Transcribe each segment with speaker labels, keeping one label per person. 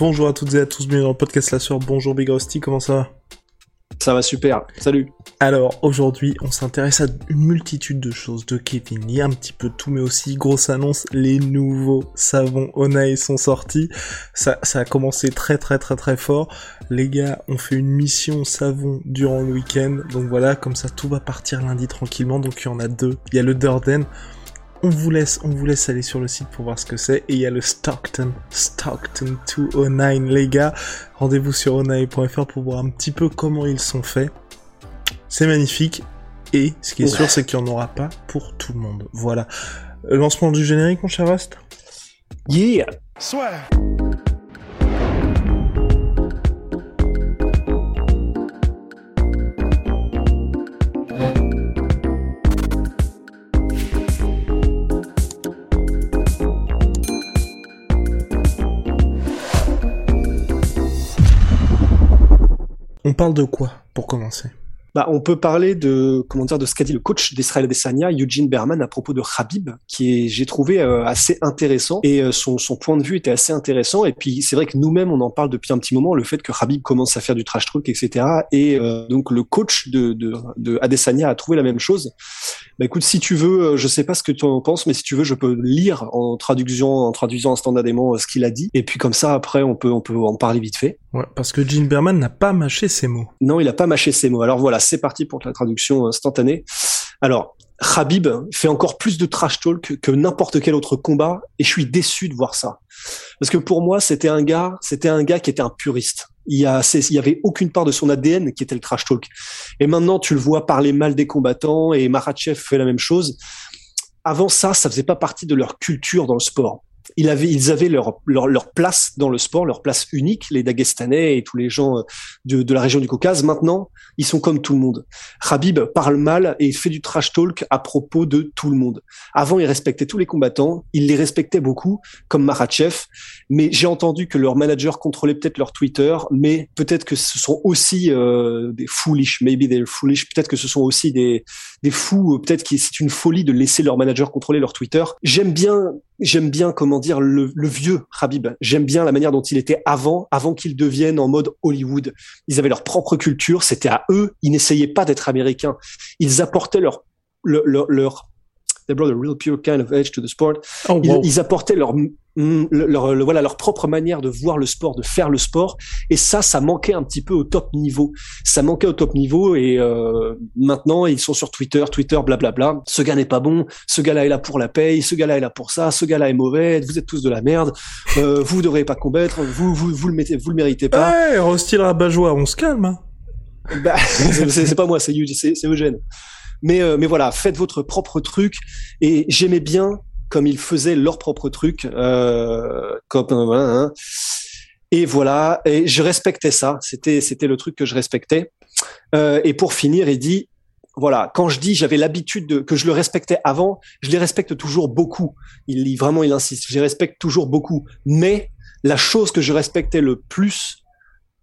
Speaker 1: Bonjour à toutes et à tous, bienvenue dans le podcast La Soeur. Bonjour Big Rusty, comment ça va
Speaker 2: Ça va super, salut
Speaker 1: Alors aujourd'hui, on s'intéresse à une multitude de choses, de Kevin, il y a un petit peu tout, mais aussi, grosse annonce, les nouveaux savons Onae sont sortis. Ça, ça a commencé très très très très fort. Les gars ont fait une mission savon durant le week-end, donc voilà, comme ça tout va partir lundi tranquillement, donc il y en a deux. Il y a le Durden, on vous laisse, on vous laisse aller sur le site pour voir ce que c'est. Et il y a le Stockton, Stockton 209, les gars. Rendez-vous sur onae.fr pour voir un petit peu comment ils sont faits. C'est magnifique. Et ce qui est sûr, c'est qu'il n'y en aura pas pour tout le monde. Voilà. Euh, Lancement du générique, mon cher Rust
Speaker 2: Yeah
Speaker 3: Soit.
Speaker 1: Parle de quoi, pour commencer?
Speaker 2: Bah, on peut parler de comment dire de ce qu'a dit le coach d'Israël Adesanya, Eugene Berman, à propos de Khabib, qui est j'ai trouvé euh, assez intéressant et euh, son, son point de vue était assez intéressant. Et puis c'est vrai que nous-mêmes on en parle depuis un petit moment, le fait que Khabib commence à faire du trash talk, etc. Et euh, donc le coach de, de, de Adesanya a trouvé la même chose. Bah écoute, si tu veux, je sais pas ce que tu en penses, mais si tu veux, je peux lire en traduction, en traduisant instantanément ce qu'il a dit. Et puis comme ça, après, on peut on peut en parler vite fait.
Speaker 1: Ouais, parce que Eugene Berman n'a pas mâché ses mots.
Speaker 2: Non, il a pas mâché ses mots. Alors voilà c'est parti pour la traduction instantanée. Alors, Khabib fait encore plus de trash talk que n'importe quel autre combat et je suis déçu de voir ça. Parce que pour moi, c'était un gars, c'était un gars qui était un puriste. Il y, a, il y avait aucune part de son ADN qui était le trash talk. Et maintenant, tu le vois parler mal des combattants et Marachev fait la même chose. Avant ça, ça faisait pas partie de leur culture dans le sport ils avaient, ils avaient leur, leur, leur, place dans le sport, leur place unique, les Dagestanais et tous les gens euh, de, de, la région du Caucase. Maintenant, ils sont comme tout le monde. Khabib parle mal et fait du trash talk à propos de tout le monde. Avant, il respectait tous les combattants, il les respectait beaucoup, comme Marachev, mais j'ai entendu que leur manager contrôlait peut-être leur Twitter, mais peut-être que ce sont aussi euh, des foolish, maybe they're foolish, peut-être que ce sont aussi des, des fous, peut-être que c'est une folie de laisser leur manager contrôler leur Twitter. J'aime bien j'aime bien comment dire le, le vieux Habib. J'aime bien la manière dont il était avant, avant qu'il devienne en mode Hollywood. Ils avaient leur propre culture, c'était à eux. Ils n'essayaient pas d'être américains. Ils apportaient leur leur, leur, they brought a real pure kind of edge to the sport.
Speaker 1: Oh,
Speaker 2: ils,
Speaker 1: wow.
Speaker 2: ils apportaient leur, leur, leur- voilà leur propre manière de voir le sport, de faire le sport, et ça, ça manquait un petit peu au top niveau. Ça manquait au top niveau, et euh, maintenant ils sont sur Twitter, Twitter, blablabla. Ce gars n'est pas bon, ce gars-là est là pour la paye, ce gars-là est là pour ça, ce gars-là est mauvais, vous êtes tous de la merde, euh, vous devriez pas combattre, vous vous vous le mettez, vous le méritez pas.
Speaker 1: Ouais, Rostil Rabat-Joie, on se calme, hein.
Speaker 2: Bah, c'est pas moi, c'est Eugène. Mais euh, mais voilà, faites votre propre truc. Et j'aimais bien comme ils faisaient leur propre truc, euh, euh, hein. Et voilà, et je respectais ça. C'était c'était le truc que je respectais. Euh, et pour finir, il dit voilà, quand je dis j'avais l'habitude de que je le respectais avant, je les respecte toujours beaucoup. Il, il- vraiment il insiste, je les respecte toujours beaucoup. Mais la chose que je respectais le plus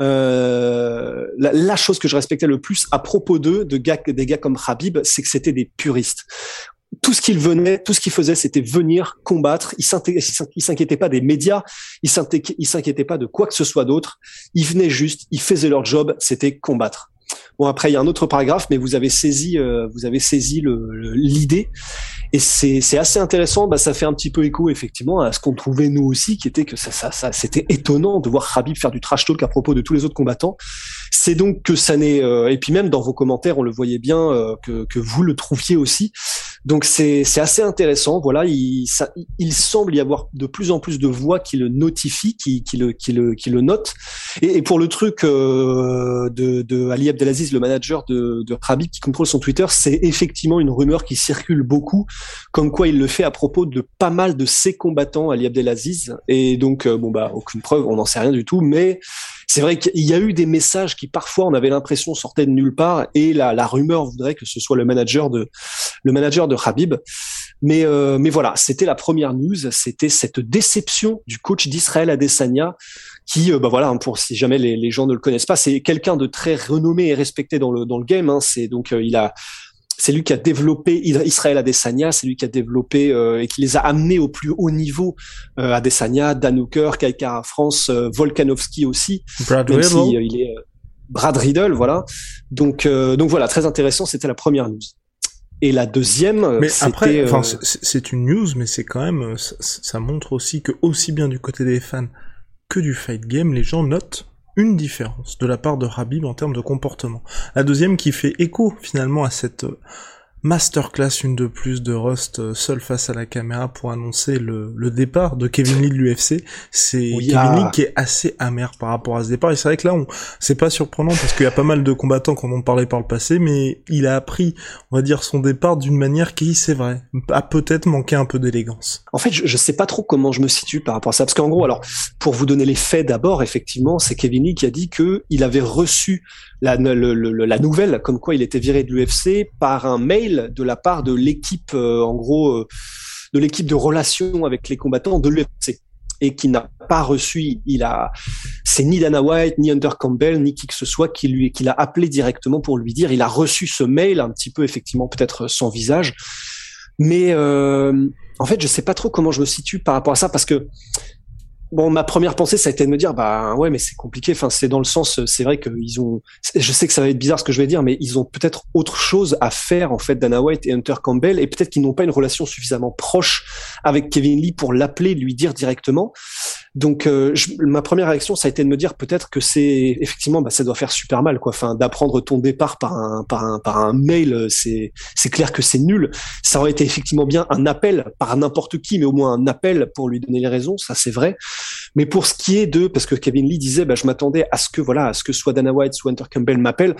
Speaker 2: la, la chose que je respectais le plus à propos d'eux, de gars, des gars comme Habib, c'est que c'était des puristes. Tout ce qu'ils venaient, tout ce qu'ils faisaient, c'était venir combattre. Ils s'inquiétaient pas des médias, ils s'inquiétaient pas de quoi que ce soit d'autre. Ils venaient juste, ils faisaient leur job, c'était combattre. Bon après il y a un autre paragraphe, mais vous avez saisi, euh, vous avez saisi l'idée. Et c'est assez intéressant. Bah, ça fait un petit peu écho effectivement à ce qu'on trouvait nous aussi, qui était que ça, ça, ça c'était étonnant de voir Khabib faire du trash talk à propos de tous les autres combattants. C'est donc que ça n'est euh, et puis même dans vos commentaires, on le voyait bien euh, que, que vous le trouviez aussi. Donc c'est assez intéressant. Voilà, il, ça, il semble y avoir de plus en plus de voix qui le notifient, qui, qui le qui le qui le notent. Et, et pour le truc euh, de, de Ali Abdelaziz, le manager de, de qui contrôle son Twitter, c'est effectivement une rumeur qui circule beaucoup, comme quoi il le fait à propos de pas mal de ses combattants Ali Abdelaziz. Et donc euh, bon bah aucune preuve, on n'en sait rien du tout, mais c'est vrai qu'il y a eu des messages qui parfois on avait l'impression sortaient de nulle part et la, la rumeur voudrait que ce soit le manager de le manager de Habib. Mais euh, mais voilà, c'était la première news, c'était cette déception du coach d'Israël Adesanya qui euh, bah voilà hein, pour si jamais les, gens ne le connaissent pas, c'est quelqu'un de très renommé et respecté dans le dans le game. Hein. C'est donc euh, il a c'est lui qui a développé Israël Adesanya, c'est lui qui a développé euh, et qui les a amenés au plus haut niveau. Euh, Adesanya, Dan Hooker, Kaikara France, euh, Volkanovski aussi.
Speaker 1: Brad
Speaker 2: même
Speaker 1: Riddle.
Speaker 2: si, euh, il est euh, Brad Riddle, voilà. Donc euh, donc voilà, très intéressant. C'était la première news. Et la deuxième,
Speaker 1: Mais après, enfin, c'est- une news, mais c'est quand même, ça, ça montre aussi que aussi bien du côté des fans que du fight game, les gens notent une différence de la part de Habib en termes de comportement. La deuxième qui fait écho finalement à cette euh, masterclass une de plus de Rust euh, seul face à la caméra pour annoncer le, le départ de Kevin Lee de l'UFC. C'est
Speaker 2: Oui,
Speaker 1: Kevin
Speaker 2: ah.
Speaker 1: Lee qui est assez amer par rapport à ce départ. Et c'est vrai que là, on, c'est pas surprenant parce qu'il y a pas mal de combattants qui en ont parlé par le passé, mais il a appris, on va dire, son départ d'une manière qui, c'est vrai, a peut-être manqué un peu d'élégance.
Speaker 2: En fait, je, je sais pas trop comment je me situe par rapport à ça, parce qu'en gros, alors, pour vous donner les faits d'abord, effectivement, c'est Kevin Lee qui a dit que il avait reçu la, le- le- le- la nouvelle, comme quoi il était viré de l'UFC par un mail de la part de l'équipe, euh, en gros, euh, de l'équipe de relations avec les combattants de l'UFC. Et qui n'a pas reçu, il a, c'est ni Dana White, ni Hunter Campbell, ni qui que ce soit qui lui, qui l'a appelé directement pour lui dire, il a reçu ce mail, un petit peu effectivement peut-être sans visage, mais euh, en fait, je sais pas trop comment je me situe par rapport à ça parce que bon, ma première pensée, ça a été de me dire, bah ouais, mais c'est compliqué. Enfin, c'est dans le sens, c'est vrai qu'ils ont. Je sais que ça va être bizarre ce que je vais dire, mais ils ont peut-être autre chose à faire en fait, Dana White et Hunter Campbell, et peut-être qu'ils n'ont pas une relation suffisamment proche avec Kevin Lee pour l'appeler, lui dire directement. Donc, euh, je- ma première réaction, ça a été de me dire peut-être que c'est effectivement, bah, ça doit faire super mal, quoi. Enfin, d'apprendre ton départ par un par un par un mail, euh, c'est c'est clair que c'est nul. Ça aurait été effectivement bien un appel par n'importe qui, mais au moins un appel pour lui donner les raisons, ça c'est vrai. Mais pour ce qui est de, parce que Kevin Lee disait, bah, je m'attendais à ce que voilà, à ce que soit Dana White, soit Hunter Campbell m'appelle.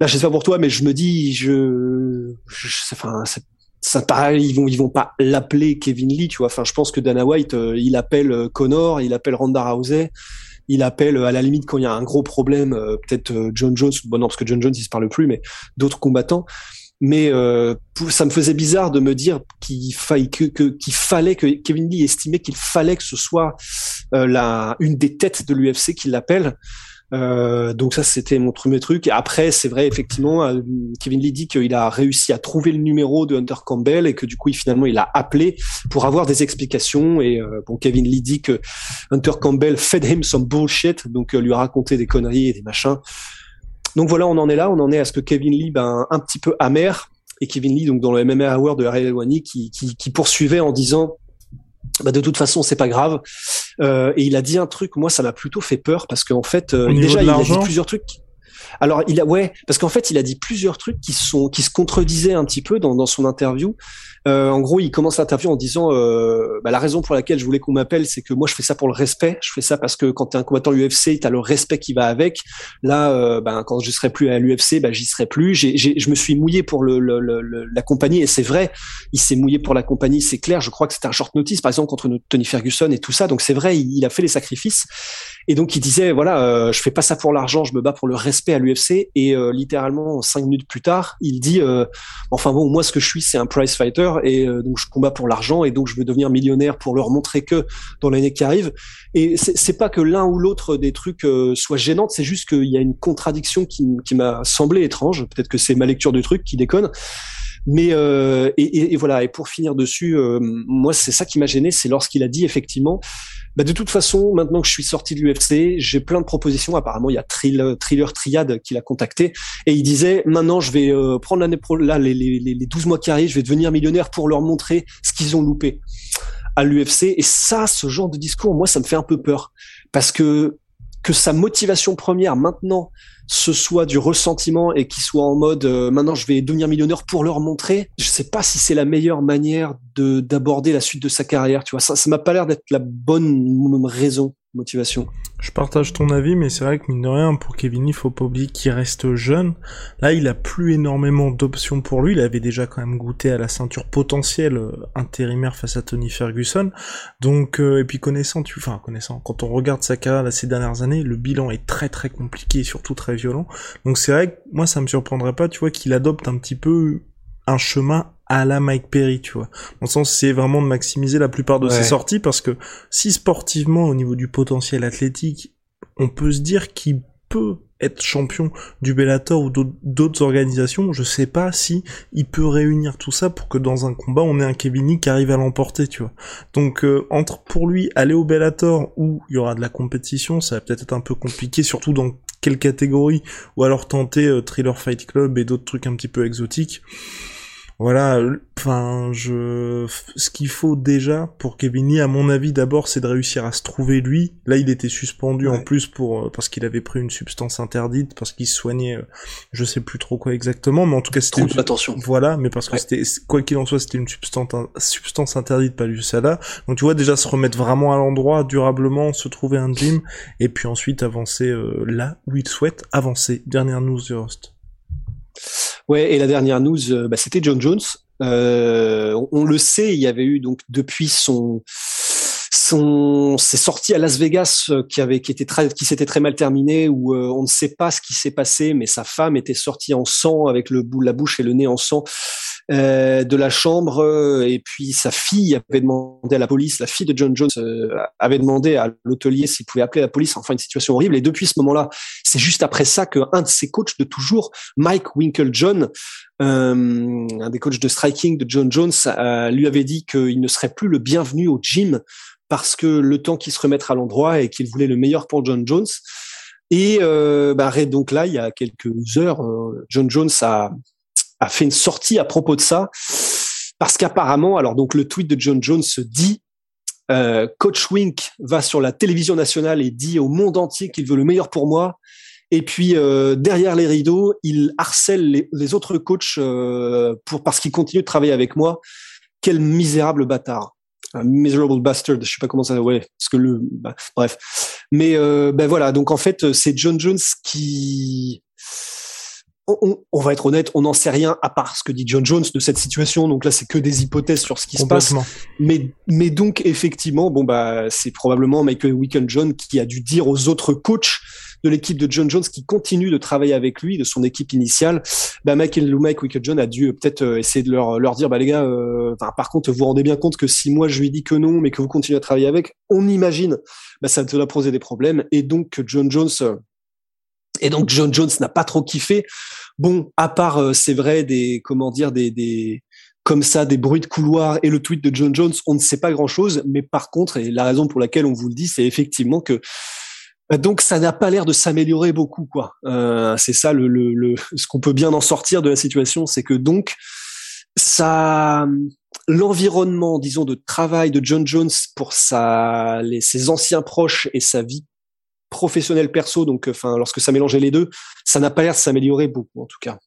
Speaker 2: Là, je sais pas pour toi, mais je me dis, je, je enfin, ça ils vont, ils vont pas l'appeler Kevin Lee, tu vois. Enfin, je pense que Dana White, euh, il appelle euh, Connor, il appelle Ronda Rousey, il appelle euh, à la limite quand il y a un gros problème, peut-être John Jones. Bon non, parce que John Jones, il se parle plus, mais d'autres combattants. Mais euh, ça me faisait bizarre de me dire qu'il fallait que Kevin Lee estimait qu'il fallait que ce soit une des têtes de l'UFC qui l'appelle. Euh, donc ça c'était mon premier truc. Après c'est vrai effectivement, euh, Kevin Lee dit qu'il a réussi à trouver le numéro de Hunter Campbell et que du coup il, finalement il a appelé pour avoir des explications. Et euh, bon Kevin Lee dit que Hunter Campbell fed him some bullshit, donc lui a raconté des conneries et des machins. Donc voilà, on en est là, on en est à ce que Kevin Lee, ben un petit peu amer et Kevin Lee donc dans le MMA Hour de Ariel Helwani qui, qui, qui poursuivait en disant bah, de toute façon c'est pas grave et il a dit un truc moi ça m'a plutôt fait peur parce qu'en fait euh, déjà il a dit plusieurs trucs alors il a ouais parce qu'en fait il a dit plusieurs trucs qui sont qui se contredisaient un petit peu dans, dans son interview. Euh, en gros il commence l'interview en disant euh, bah, la raison pour laquelle je voulais qu'on m'appelle c'est que moi je fais ça pour le respect. Je fais ça parce que quand tu es un combattant UFC tu as le respect qui va avec. Là euh, ben, quand je serai plus à l'UFC ben, j'y serai plus. Je me suis mouillé pour le, le, le, la compagnie et c'est vrai. Il s'est mouillé pour la compagnie c'est clair. Je crois que c'était un short notice par exemple contre Tony Ferguson et tout ça. Donc c'est vrai il, a fait les sacrifices. Et donc il disait voilà, euh, je fais pas ça pour l'argent, je me bats pour le respect l'UFC. Et euh, littéralement cinq minutes plus tard, il dit euh, enfin bon, moi ce que je suis, c'est un prize fighter et euh, donc je combats pour l'argent et donc je veux devenir millionnaire pour leur montrer que dans l'année qui arrive. Et c'est pas que l'un ou l'autre des trucs euh, soit gênante, c'est juste qu'il y a une contradiction qui, qui m'a semblé étrange. Peut-être que c'est ma lecture du truc qui déconne. Mais euh, et, et- et voilà. Et pour finir dessus, euh, moi c'est ça qui m'a gêné, c'est lorsqu'il a dit effectivement bah de toute façon, maintenant que je suis sorti de l'UFC, j'ai plein de propositions. Apparemment, il y a Thriller, Thriller Triad qui l'a contacté et il disait maintenant je vais euh, prendre l'année pro là les, les, les 12 mois qui arrivent, je vais devenir millionnaire pour leur montrer ce qu'ils ont loupé à l'UFC. Et ça, ce genre de discours, moi, ça me fait un peu peur parce que que sa motivation première maintenant ce soit du ressentiment et qu'il soit en mode euh, maintenant je vais devenir millionnaire pour leur montrer, je sais pas si c'est la meilleure manière de d'aborder la suite de sa carrière. Tu vois, ça, ça m'a pas l'air d'être la bonne raison motivation.
Speaker 1: Je partage ton avis, mais c'est vrai que mine de rien, pour Kevin, il faut pas oublier qu'il reste jeune. Là, il a plus énormément d'options pour lui. Il avait déjà quand même goûté à la ceinture potentielle euh, intérimaire face à Tony Ferguson. Donc, euh, et puis connaissant, tu, enfin connaissant, quand on regarde sa carrière là, ces dernières années, le bilan est très très compliqué surtout très violent. Donc c'est vrai que moi, ça me surprendrait pas, tu vois, qu'il adopte un petit peu un chemin à la Mike Perry, tu vois. Dans le sens, c'est vraiment de maximiser la plupart de ses sorties parce que si sportivement, au niveau du potentiel athlétique, on peut se dire qu'il peut être champion du Bellator ou d'autres organisations, je sais pas si il peut réunir tout ça pour que dans un combat on ait un Kevin qui arrive à l'emporter, tu vois. Donc euh, entre pour lui aller au Bellator où il y aura de la compétition, ça va peut-être être un peu compliqué, surtout dans quelle catégorie, ou alors tenter euh, Thriller Fight Club et d'autres trucs un petit peu exotiques voilà, enfin, je, ce qu'il faut déjà pour Kevin Lee, à mon avis, d'abord, c'est de réussir à se trouver lui. Là, il était suspendu en plus pour euh, parce qu'il avait pris une substance interdite, parce qu'il soignait, euh, je sais plus trop quoi exactement, mais en tout cas, c'était
Speaker 2: une... attention.
Speaker 1: Voilà, mais parce que c'était quoi qu'il en soit, c'était une substance substance interdite pas du SADA. Donc tu vois déjà se remettre vraiment à l'endroit durablement, se trouver un gym et puis ensuite avancer euh, là où il souhaite avancer. Dernière news du host.
Speaker 2: Ouais, et la dernière news, euh, bah, c'était John Jones. Euh, on, le sait, il y avait eu donc depuis son son ses sorties à Las Vegas euh, qui avait qui était très qui s'était très mal terminé où on ne sait pas ce qui s'est passé, mais sa femme était sortie en sang avec le bout la bouche et le nez en sang euh, de la chambre euh, et puis sa fille avait demandé à la police, la fille de John Jones euh, avait demandé à l'hôtelier s'il pouvait appeler la police. Enfin, une situation horrible. Et depuis ce moment-là, c'est juste après ça que un de ses coachs de toujours, Mike Winklejohn, un des coachs de striking de John Jones, lui avait dit qu'il ne serait plus le bienvenu au gym parce que le temps qu'il se remettre à l'endroit et qu'il voulait le meilleur pour John Jones. Et euh, bah, donc là, il y a quelques heures, John Jones a, a fait une sortie à propos de ça parce qu'apparemment, alors donc le tweet de John Jones dit euh, Coach Wink va sur la télévision nationale et dit au monde entier qu'il veut le meilleur pour moi. Et puis euh, derrière les rideaux, il harcèle les, autres coachs euh, pour parce qu'ils continuent de travailler avec moi. Quel misérable bâtard, un miserable bastard. Je sais pas comment ça. Ouais, parce que le. Bah, bref. Mais ben voilà. Donc en fait, c'est John Jones qui on, va être honnête, on n'en sait rien à part ce que dit John Jones de cette situation. Donc là, c'est que des hypothèses sur ce qui se passe. Mais, mais donc effectivement, bon bah, c'est probablement Michael John qui a dû dire aux autres coachs de l'équipe de John Jones qui continue de travailler avec lui, de son équipe initiale, bah Michael Mike John a dû peut-être euh, essayer de leur, leur dire, bah les gars, euh, par contre, vous vous rendez bien compte que si moi je lui dis que non, mais que vous continuez à travailler avec, on imagine, bah ça va poser des problèmes. Et donc John Jones euh, et donc John Jones n'a pas trop kiffé. Bon, à part euh, c'est vrai des comment dire des, des comme ça des bruits de couloir et le tweet de John Jones, on ne sait pas grand chose. Mais par contre, et la raison pour laquelle on vous le dit, c'est effectivement que bah, donc ça n'a pas l'air de s'améliorer beaucoup quoi. Euh, c'est ça le, le, le ce qu'on peut bien en sortir de la situation, c'est que donc ça l'environnement disons de travail de John Jones pour sa les, ses anciens proches et sa vie professionnel perso, donc euh, enfin lorsque ça mélangeait les deux, ça n'a pas l'air de s'améliorer beaucoup en tout cas.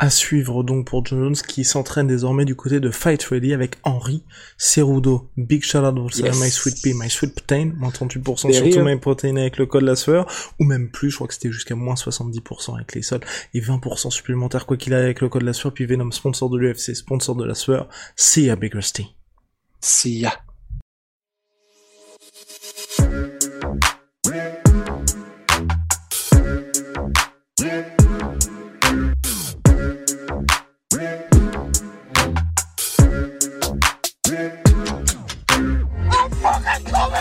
Speaker 1: À suivre donc pour John Jones qui s'entraîne désormais du côté de Fight Ready avec Henri Cerudo. Big shout out pour My Sweet Pea, My Sweet Protein, moins 38% sur tout My Protein avec le code la sueur, ou même plus, je crois que c'était jusqu'à moins 70% avec les sols, et 20% supplémentaire quoi qu'il aille avec le code la sueur, puis Venom sponsor de l'UFC, sponsor de la sueur, see ya Big Rusty.
Speaker 2: See ya.